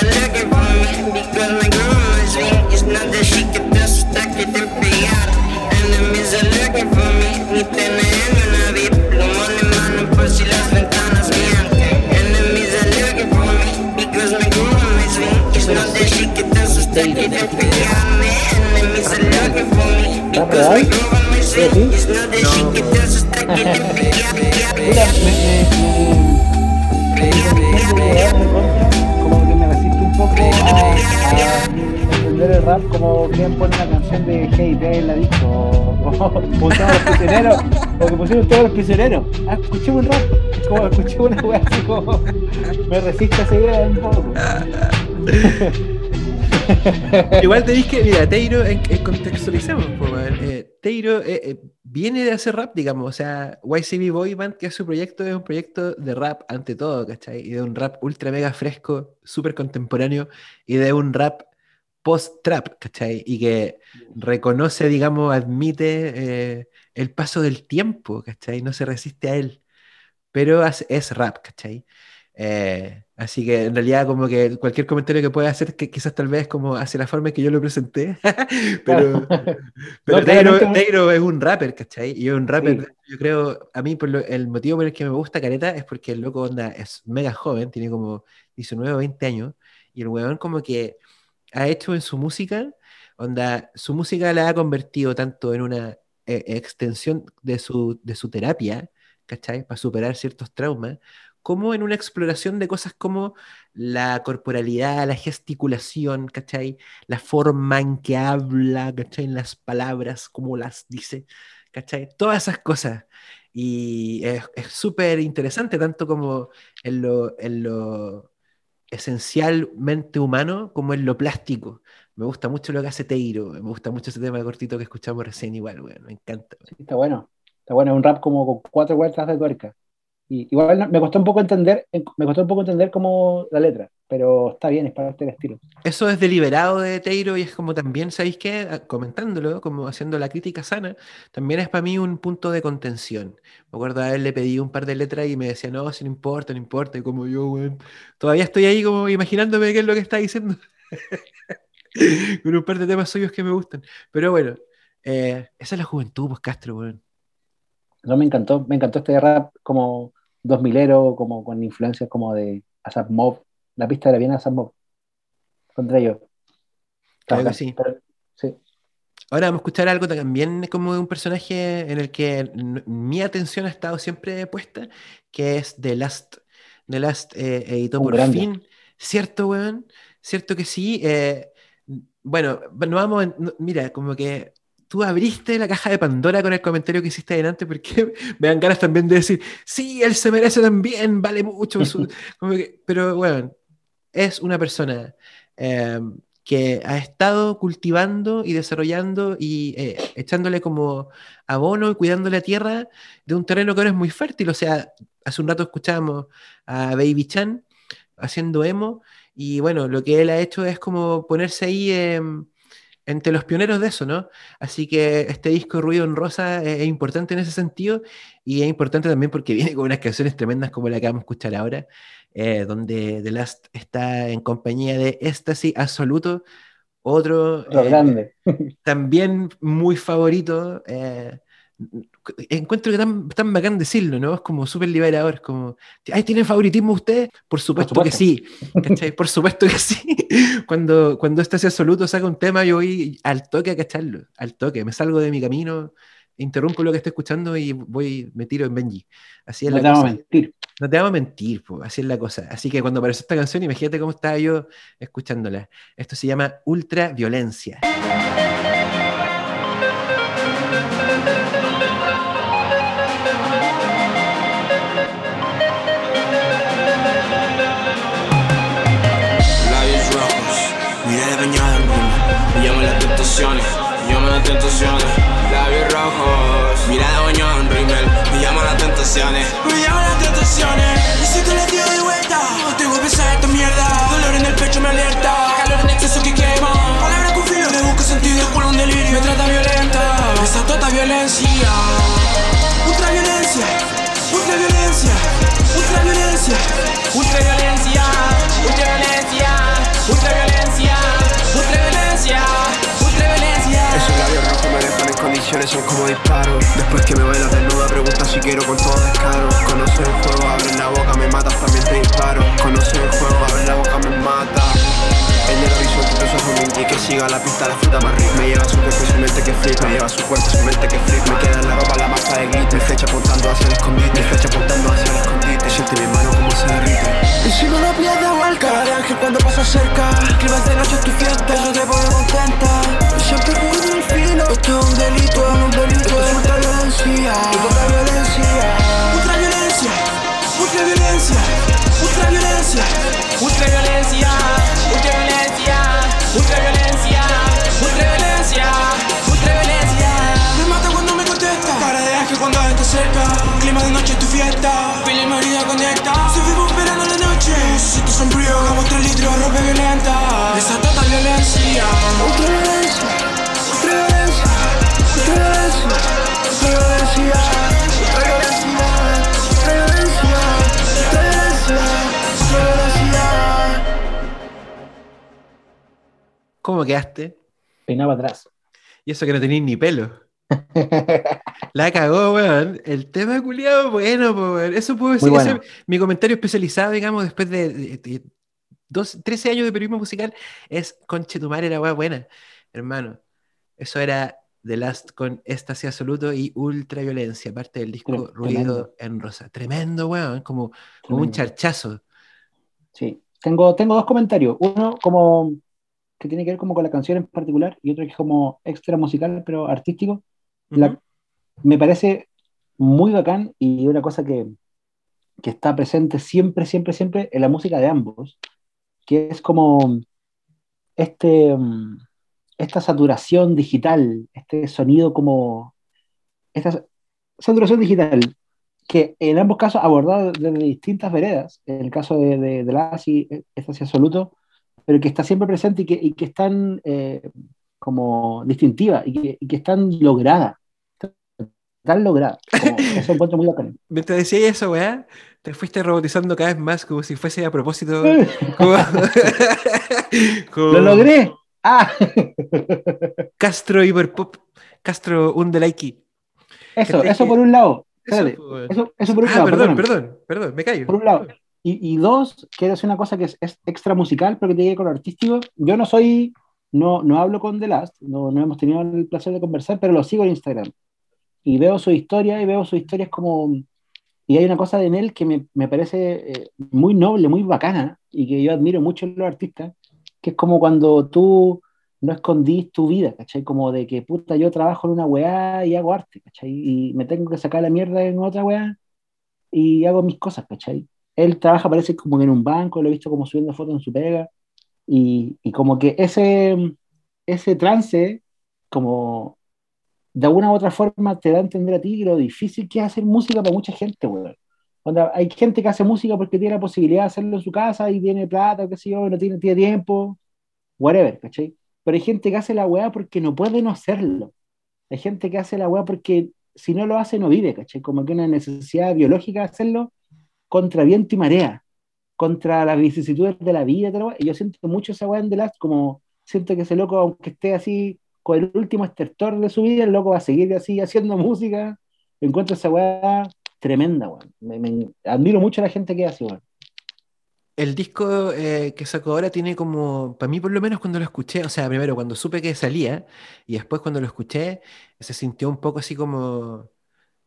Enemies are looking for me because my groove is weak. It's not that she que te asusta que te pegar. Enemies are looking for me. Ni tener una VIP. Plumón en mano por si las ventanas mienten. Enemies are looking for me because my groove is weak. It's not that she que te asusta que te pegarme. Enemies are looking for me because my groove is weak. It's not that she que te asusta que te pegarme. Puta, me, me, me, me siento poco entender el rap como quien pone una canción de Hey en la disco, *laughs* o como pusieron los o que pusieron todos los prisioneros. Ah, escuché un rap, como escuché una wea así como, me resisto a idea un poco. Igual te dije, mira, Teiro, en, en contextualizamos, po, man. Eh, Teiro eh, eh, viene de hacer rap, digamos, o sea, YCB Boy Band, que es su proyecto, es un proyecto de rap ante todo, ¿cachai? Y de un rap ultra mega fresco, súper contemporáneo, y de un rap post-trap, ¿cachai? Y que reconoce, digamos, admite eh, el paso del tiempo, ¿cachai? No se resiste a él, pero es, es rap, ¿cachai? Eh, así que en realidad como que cualquier comentario que pueda hacer que quizás tal vez como hacia la forma en que yo lo presenté, *laughs* pero, *laughs* pero No, claramente- Teiro es un rapper, ¿cachai? Y es un rapper, Sí. yo creo, a mí por lo- el motivo por el que me gusta Careta es porque el loco onda es mega joven, tiene como 19 o 20 años, y el weón como que ha hecho en su música, onda, su música la ha convertido tanto en una eh, extensión de su, de su terapia, ¿cachai? Para superar ciertos traumas, como en una exploración de cosas como la corporalidad, la gesticulación, ¿cachai? La forma en que habla, ¿cachai? Las palabras, cómo las dice, ¿cachai? Todas esas cosas. Y es súper interesante, tanto como en lo, en lo esencialmente humano como en lo plástico. Me gusta mucho lo que hace Teiro, me gusta mucho ese tema cortito que escuchamos recién igual, weón, me encanta. Sí, está bueno. Está bueno, es un rap como con cuatro vueltas de tuerca. Y, igual no- me costó un poco entender, me costó un poco entender como la letra, pero está bien, es parte del estilo. Eso es deliberado de Teiro y es como también, ¿sabéis qué? Ah, Comentándolo, como haciendo la crítica sana, también es para mí un punto de contención. Me acuerdo a él le pedí un par de letras y me decía, no, si no importa, no importa. Y como yo, weón, todavía estoy ahí como imaginándome qué es lo que está diciendo. *laughs* Con un par de temas suyos que me gustan. Pero bueno, eh, esa es la juventud, pues Castro, weón. No me encantó, me encantó este rap como 2000ero, como con influencias como de Asap Mob. La pista era bien Asap Mob. Contra ellos. Claro que sí. Ahora vamos a escuchar algo también como de un personaje en el que mi atención ha estado siempre puesta, que es The Last. The Last eh, editó Un por grande. fin. ¿Cierto, weón? ¿Cierto que sí? Eh, bueno, no vamos, en- no- mira, como que tú abriste la caja de Pandora con el comentario que hiciste adelante porque *laughs* me dan ganas también de decir, sí, él se merece también, vale mucho. su-". *laughs* Como que- pero bueno, es una persona eh, que ha estado cultivando y desarrollando y eh, echándole como abono y cuidando la tierra de un terreno que ahora es muy fértil. O sea, hace un rato escuchábamos a Baby Chan haciendo emo y bueno, lo que él ha hecho es como ponerse ahí em, entre los pioneros de eso, ¿no? Así que este disco Ruido en Rosa es, es importante en ese sentido y es importante también porque *laughs* viene con unas canciones tremendas como la que vamos a escuchar ahora, eh, donde The Last está en compañía de Éxtasis Absoluto, otro Lo eh, grande. también muy favorito eh, encuentro que tan, tan bacán decirlo, ¿no? Es como súper liberador, es como, ay, ¿tienen favoritismo ustedes? Por supuesto, que sí, ¿cachai? Por supuesto que sí. *laughs* cuando, cuando este absoluto saca un tema, yo voy al toque a cacharlo, al toque, me salgo de mi camino, interrumpo lo que estoy escuchando y voy, me tiro en Benji. Así es No la te vamos a cosa. mentir. No te vamos a mentir, po, así es la cosa. Así que cuando apareció esta canción, imagínate cómo estaba yo escuchándola. Esto se llama Ultra Violencia. Mirada bañada en. Me llaman las tentaciones, me llaman las tentaciones. Labios rojos, mirada bañada en rímel. Me llaman las tentaciones, me llaman las tentaciones. Como disparos. Después que me bailas desnuda, pregunta si quiero con todo descaro. Conoce el juego, abre la boca, me matas, también te disparo. Conoce el juego, abre la boca, me mata. En el horizonte tus ojos me indique que siga la pista, la fruta más rica. Me lleva su cuerpo y su mente que flip, me lleva su cuerpo y su mente que flip. Me queda en la ropa la masa de glitter, mi flecha apuntando hacia el escondite, mi flecha apuntando hacia el escondite. Siente mi mano como se derrite. Y si no la pierdes vuelta, cara de ángel cuando pasa cerca. Climas de noche tu fiesta, eso te pone contenta. Siempre jugando el filo, esto es un delito, un delito. Esto es ultra violencia, ultra violencia. Ultra violencia, ultra violencia, ultra violencia, ultra violencia, ultra violencia, ultra violencia, ultra violencia, ultra violencia. Me mata cuando me contesta, cara de ángel cuando está cerca. Clima de noche es tu fiesta, piel y herida conecta. Si vivo esperando la noche, necesito sombrío, hagamos tres litros, ropa violenta. Esa total violencia, Ultra violencia, ultra violencia, ultra violencia, ultra violencia, ¿Cómo quedaste? Peinaba atrás. Y eso que no tenéis ni pelo. *laughs* La cagó, weón. El tema culiado, bueno, weón. Eso puedo decir. Ese bueno. es mi comentario especializado, digamos, después de, de- de dos, 13 años de periodismo musical, es Conchetumar era weá buena, hermano. Eso era The Last con Éxtasis Absoluto y Ultra Violencia, parte del disco Ruido en Rosa. Tremendo, weón. Como, como un charchazo. Sí, tengo, tengo dos comentarios. Uno como que tiene que ver como con la canción en particular y otro que es como extra musical pero artístico. La- Ujú. me parece muy bacán y una cosa que, que está presente siempre, siempre, siempre en la música de ambos, que es como este, mm, esta saturación digital, este sonido como, esta sa- saturación digital, que en ambos casos abordado desde distintas veredas, en el caso de, de, de Lassie, es así absoluto, pero que está siempre presente y que, y que es tan eh, como distintiva y que, y que es tan lograda, tan lograda. Como, *laughs* eso encuentro muy bacán. Mientras decía eso, weá, te fuiste robotizando cada vez más como si fuese a propósito. *laughs* como- *laughs* como ¡Lo logré! ¡Ah! Castro Hyperpop, Castro Undelaiki. Eso, ¿Cachai eso que- por un lado. Eso, Espérate, po, weón. eso, eso por un Ah, lado. perdón, perdóname. perdón, perdón, me callo. Por un lado. Y, y dos, quiero decir una cosa que es, es extra musical, pero que tiene que ver con lo artístico. Yo no soy, no, no hablo con The Last, no, no hemos tenido el placer de conversar, pero lo sigo en Instagram. Y veo su historia y veo sus historias como... Y hay una cosa en él que me, me parece eh, muy noble, muy bacana, y que yo admiro mucho en los artistas, que es como cuando tú no escondís tu vida, ¿cachai? Como de que, puta, yo trabajo en una weá y hago arte, ¿cachai? Y me tengo que sacar la mierda en otra weá y hago mis cosas, ¿cachai? Él trabaja, parece como que en un banco, lo he visto como subiendo fotos en su pega, y, y como que ese, ese trance, como de alguna u otra forma te da a entender a ti lo difícil que es hacer música para mucha gente, weón. Onda, hay gente que hace música porque tiene la posibilidad de hacerlo en su casa y tiene plata, o qué sé yo, no tiene, tiene tiempo, whatever, ¿cachai? Pero hay gente que hace la weá porque no puede no hacerlo. Hay gente que hace la weá porque si no lo hace no vive, ¿cachai? Como que una necesidad biológica de hacerlo contra viento y marea, contra las vicisitudes de la vida. Y yo siento mucho esa weá en The Last, como siento que ese loco, aunque esté así con el último estertor de su vida, el loco va a seguir así haciendo *laughs* música. Encuentro esa weá tremenda, weón. Me- admiro mucho a la gente que hace, weón. El disco eh, que sacó ahora tiene como, para mí por lo menos cuando lo escuché, o sea, primero cuando supe que salía y después cuando lo escuché, se sintió un poco así como,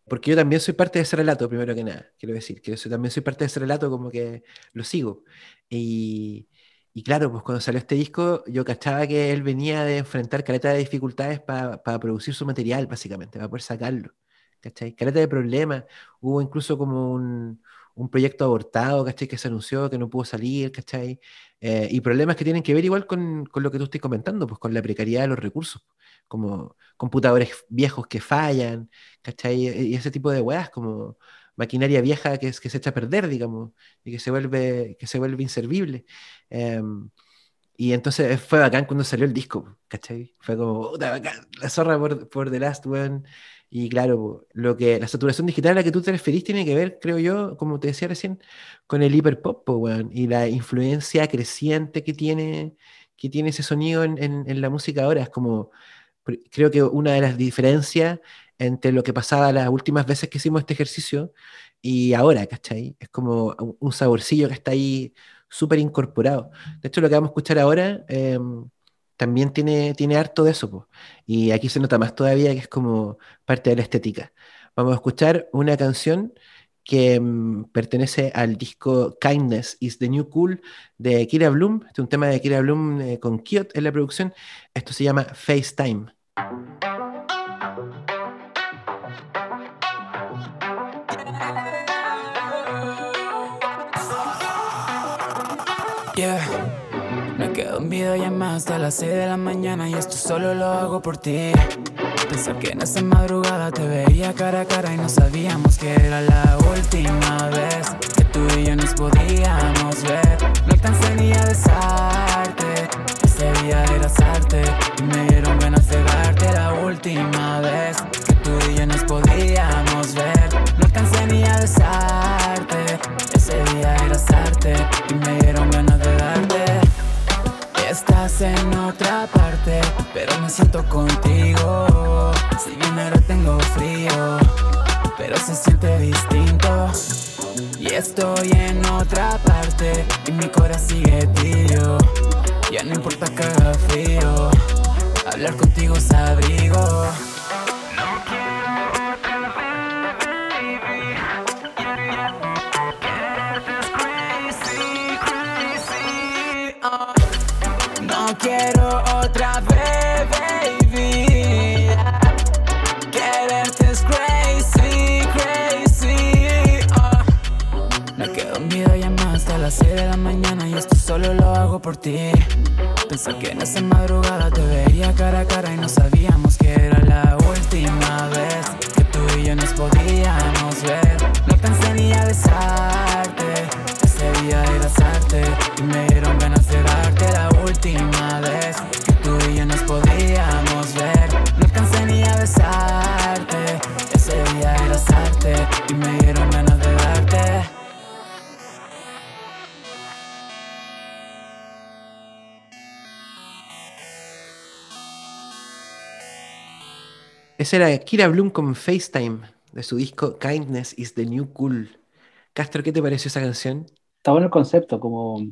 porque yo también soy parte de ese relato, primero que nada, quiero decir, que yo también soy parte de ese relato como que lo sigo. Y, y claro, pues cuando salió este disco, yo cachaba que él venía de enfrentar caleta de dificultades para producir su material, básicamente, para poder sacarlo. ¿Cachai? Caleta de problemas. Hubo incluso como un, un proyecto abortado, ¿cachai? Que se anunció, que no pudo salir, ¿cachai? Eh, y problemas que tienen que ver igual con, con lo que tú estás comentando, pues con la precariedad de los recursos, como computadores viejos que fallan, ¿cachai? Y ese tipo de weas, como maquinaria vieja que, es, que se echa a perder, digamos, y que se vuelve, que se vuelve inservible. Em, y entonces fue bacán cuando salió el disco, ¿cachai? Fue como, la zorra por, por The Last One. Y claro, lo que, la saturación digital a la que tú te referís tiene que ver, creo yo, como te decía recién, con el hiperpop, po, weón, y la influencia creciente que tiene, que tiene ese sonido en, la música ahora. Es como, creo que una de las diferencias entre lo que pasaba las últimas veces que hicimos este ejercicio y ahora, ¿cachai? Es como un, un saborcillo que está ahí súper incorporado. De hecho, lo que vamos a escuchar ahora em, también tiene, tiene harto de eso, po. Y aquí se nota más todavía que es como parte de la estética. Vamos a escuchar una canción que mm, pertenece al disco Kindness is the New Cool de Kira Bloom. Este es un tema de Kira Bloom eh, con Kiot en la producción. Esto se llama FaceTime. En videollamada hasta las 6 de la mañana y esto solo lo hago por ti. Pensar que en esa madrugada te veía cara a cara y no sabíamos que era la última vez que tú y yo nos podíamos ver. No alcancé ni a besarte, ese día eras arte y me dieron ganas de darte la última vez que tú y yo nos podíamos ver. No alcancé ni a besarte, ese día eras arte y me dieron ganas de darte. Estás en otra parte, pero me siento contigo. Si bien ahora tengo frío, pero se siente distinto. Y estoy en otra parte, y mi corazón sigue tibio. Ya no importa que haga frío, hablar contigo es abrigo. No quiero otra vez, baby. Quererte es crazy, crazy. ah. Me quedo en videollamada hasta las 6 de la mañana y esto solo lo hago por ti. Pensar que en esa madrugada te veía cara a cara y no sabíamos Ese era Kira Bloom con FaceTime de su disco Kindness is the New Cool. Castro, ¿qué te pareció esa canción? Está bueno el concepto, como,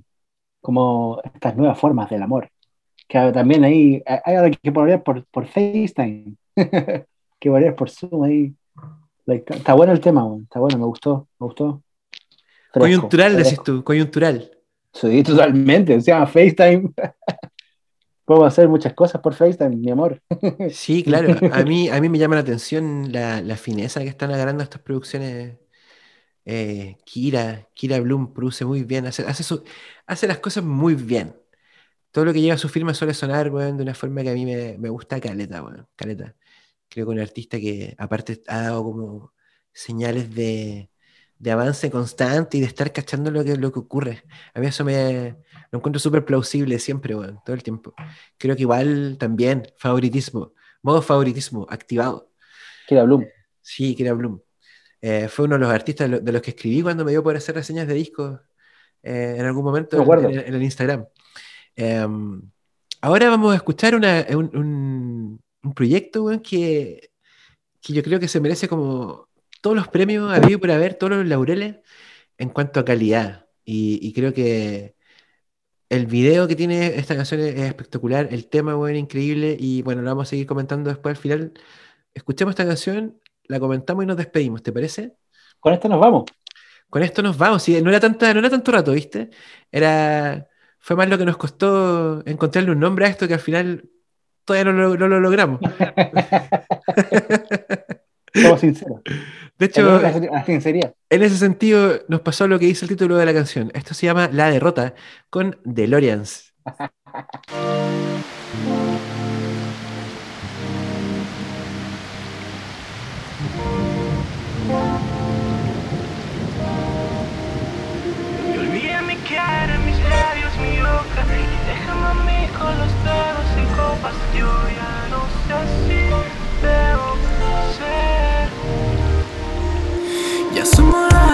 como estas nuevas formas del amor. Que también ahí hay algo que poner por, por FaceTime, *laughs* que poner por Zoom ahí. Like, está bueno el tema, está bueno, me gustó, me gustó. Fresco, coyuntural, decís fresco. tú, coyuntural. Sí, totalmente, se llama FaceTime. *laughs* Puedo hacer muchas cosas por FaceTime, mi amor. *laughs* Sí, claro. A mí, a mí me llama la atención la, la fineza que están agarrando estas producciones. Eh, Kira, Kira Bloom produce muy bien, hace, hace, las cosas muy bien. Todo lo que lleva a su firma suele sonar, weón, de una forma que a mí me, me gusta caleta, weón, caleta. Creo que un artista que aparte ha dado como señales de, de avance constante y de estar cachando lo que, lo que ocurre. A mí eso me lo encuentro súper plausible siempre, weón, todo el tiempo. Creo que igual también, favoritismo, modo favoritismo activado. Kira Bloom. Sí, Kira Bloom. Eh, fue uno de los artistas de lo- de los que escribí cuando me dio por hacer reseñas de discos eh, en algún momento Me en, el- en el Instagram. Em, ahora vamos a escuchar una- un, un- un proyecto weón, que, que yo creo que se merece como todos los premios habido por haber, todos los laureles en cuanto a calidad. Y, y creo que el video que tiene esta canción es, es espectacular, el tema, weón, increíble. Y bueno, lo vamos a seguir comentando después al final. Escuchemos esta canción, la comentamos y nos despedimos, ¿te parece? Con esto nos vamos. Con esto nos vamos. Sí, no era tanta, no era tanto rato, ¿viste? Era. Fue más lo que nos costó encontrarle un nombre a esto que al final todavía no lo, no lo logramos. *laughs* Somos sinceros. De hecho, La, sinceridad. en ese sentido, nos pasó lo que dice el título de la canción. Esto se llama La Derrota con DeLoreans. Y olvida mi cara, mis labios, mi boca Y déjame a mí con los dedos en copas Yo ya no sé si debo ser Ya somos la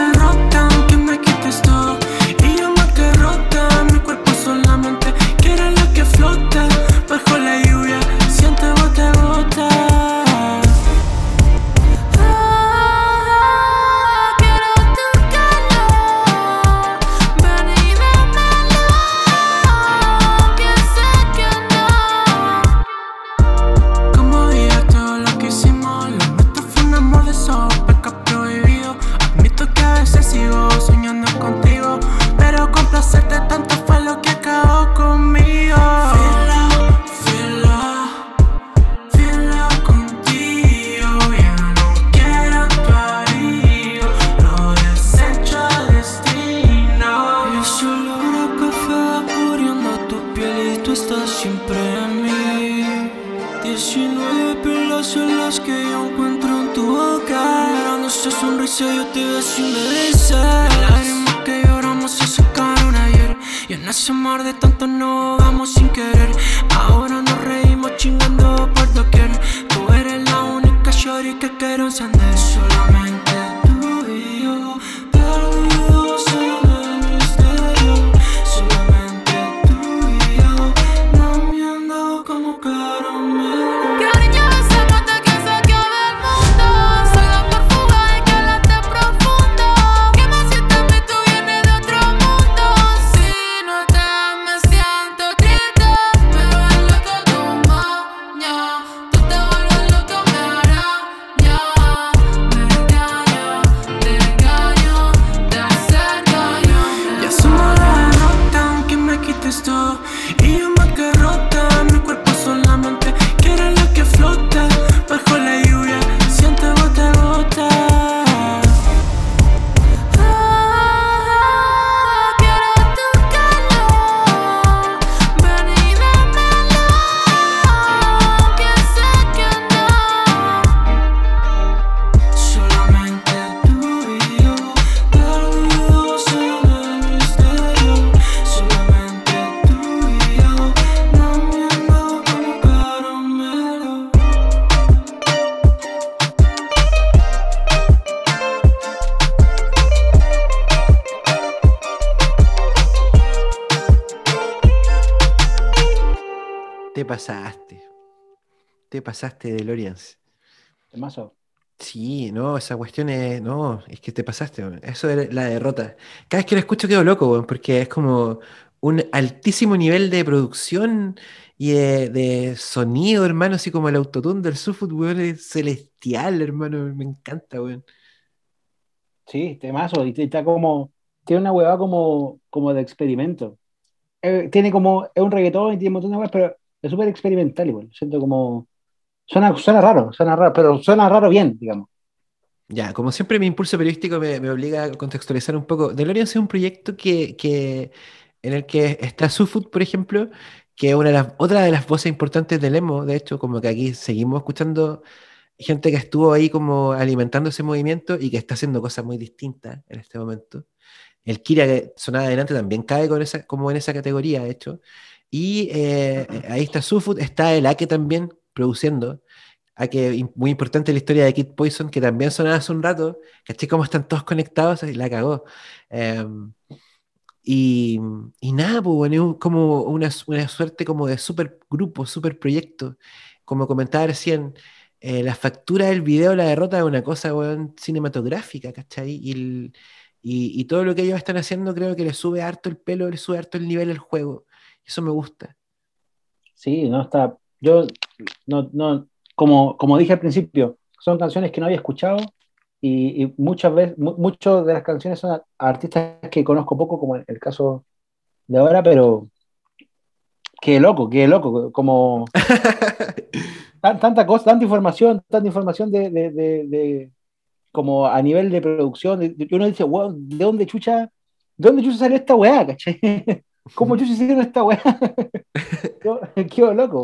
Te pasaste, DeLoreans. Temazo. Sí, no, esa cuestión es. No, es que te pasaste. Eso es la derrota. Cada vez que la escucho quedo loco, weón, porque es como un altísimo nivel de producción y de, de sonido, hermano, así como el autotune del Sufut, weón, es celestial, hermano. Me encanta, weón. Sí, temazo. Y está como. Tiene una huevada como, como de experimento. Eh, tiene como. Es un reggaetón y tiene un montón de huevas, pero es súper experimental igual. Siento como. Suena, suena raro, suena raro, pero suena raro bien, digamos. Ya, como siempre mi impulso periodístico me, me obliga a contextualizar un poco. DeLorean es un proyecto que, que- en el que está Sufut, por ejemplo, que es una de las, otra de las voces importantes del emo, de hecho, como que aquí seguimos escuchando gente que estuvo ahí como alimentando ese movimiento y que está haciendo cosas muy distintas en este momento. El Kira que sonaba adelante también cae con esa, como en esa categoría, de hecho. Y eh, ahí está Sufut, está el Ake también produciendo. Ake, im- muy importante la historia de Kid Poison, que también sonaba hace un rato. ¿Cachai cómo están todos conectados? Y la cagó. Em, Y, y nada, pues, bueno, como una, una suerte como de super grupo, super proyecto. Como comentaba recién, eh, la factura del video, la derrota es una cosa, cinematográfica, ¿cachai? Y, y, y todo lo que ellos están haciendo creo que le sube harto el pelo, le sube harto el nivel al juego. Eso me gusta. Sí, no está. Yo, no, no, como, como dije al principio, son canciones que no había escuchado y, y muchas veces, mu- muchas de las canciones son a- artistas que conozco poco, como el, el caso de ahora, pero qué loco, qué loco, como *laughs* tan- tanta cosa, tanta información, tanta información de, de, de- de- como a nivel de producción, uno dice, wow, ¿de dónde chucha, de dónde chucha salió esta weá, cachai? *laughs* ¿Cómo chucha hicieron esta weá? *laughs* Qué loco.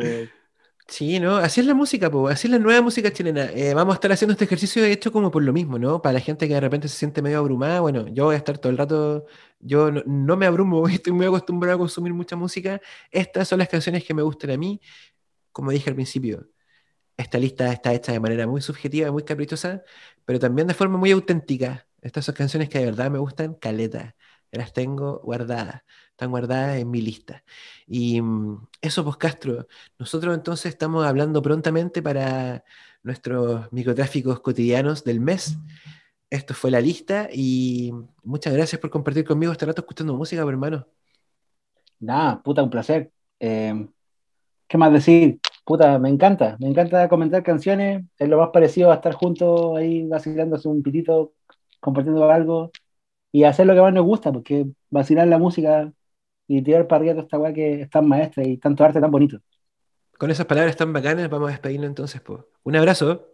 Sí, ¿no? Así es la música, pues, así es la nueva música chilena. Eh, vamos a estar haciendo este ejercicio de hecho como por lo mismo, ¿no? Para la gente que de repente se siente medio abrumada, bueno, yo voy a estar todo el rato, yo no, no me abrumo, *laughs* estoy muy acostumbrado a consumir mucha música. Estas son las canciones que me gustan a mí. Como dije al principio, esta lista está hecha de manera muy subjetiva, muy caprichosa, pero también de forma muy auténtica. Estas son canciones que de verdad me gustan, caleta. Las tengo guardadas, están guardadas en mi lista. Y mm, eso, pues Castro, nosotros entonces estamos hablando prontamente para nuestros microtráficos cotidianos del mes. Esto fue la lista y muchas gracias por compartir conmigo este rato escuchando música, pues, hermano. Nada, puta, un placer. Eh, ¿qué más decir? Puta, me encanta, me encanta comentar canciones, es lo más parecido a estar juntos ahí vacilándose un pitito, compartiendo algo y hacer lo que más nos gusta, porque vacilar la música y tirar para arriba toda esta weá que es tan maestra y tanto arte tan bonito. Con esas palabras tan bacanas, vamos a despedirnos entonces. Pues. Un abrazo.